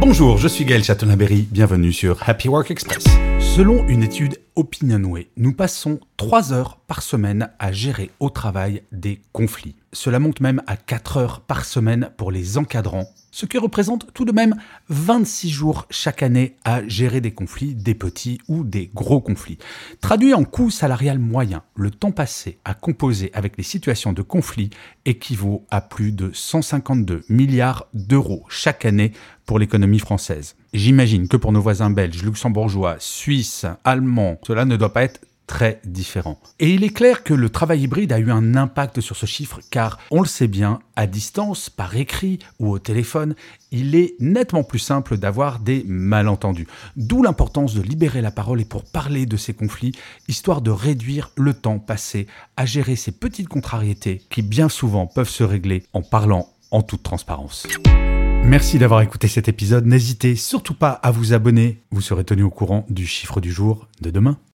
Bonjour, je suis Gaël Chatonaberry, bienvenue sur Happy Work Express. Selon une étude Opinionway, nous passons 3 heures par semaine à gérer au travail des conflits. Cela monte même à 4 heures par semaine pour les encadrants, ce qui représente tout de même 26 jours chaque année à gérer des conflits, des petits ou des gros conflits. Traduit en coût salarial moyen, le temps passé à composer avec les situations de conflit équivaut à plus de 152 milliards d'euros chaque année pour l'économie française. J'imagine que pour nos voisins belges, luxembourgeois, suisses, allemands, cela ne doit pas être très différent. Et il est clair que le travail hybride a eu un impact sur ce chiffre car, on le sait bien, à distance, par écrit ou au téléphone, il est nettement plus simple d'avoir des malentendus. D'où l'importance de libérer la parole et pour parler de ces conflits, histoire de réduire le temps passé à gérer ces petites contrariétés qui bien souvent peuvent se régler en parlant en toute transparence. Merci d'avoir écouté cet épisode. N'hésitez surtout pas à vous abonner. Vous serez tenu au courant du chiffre du jour de demain.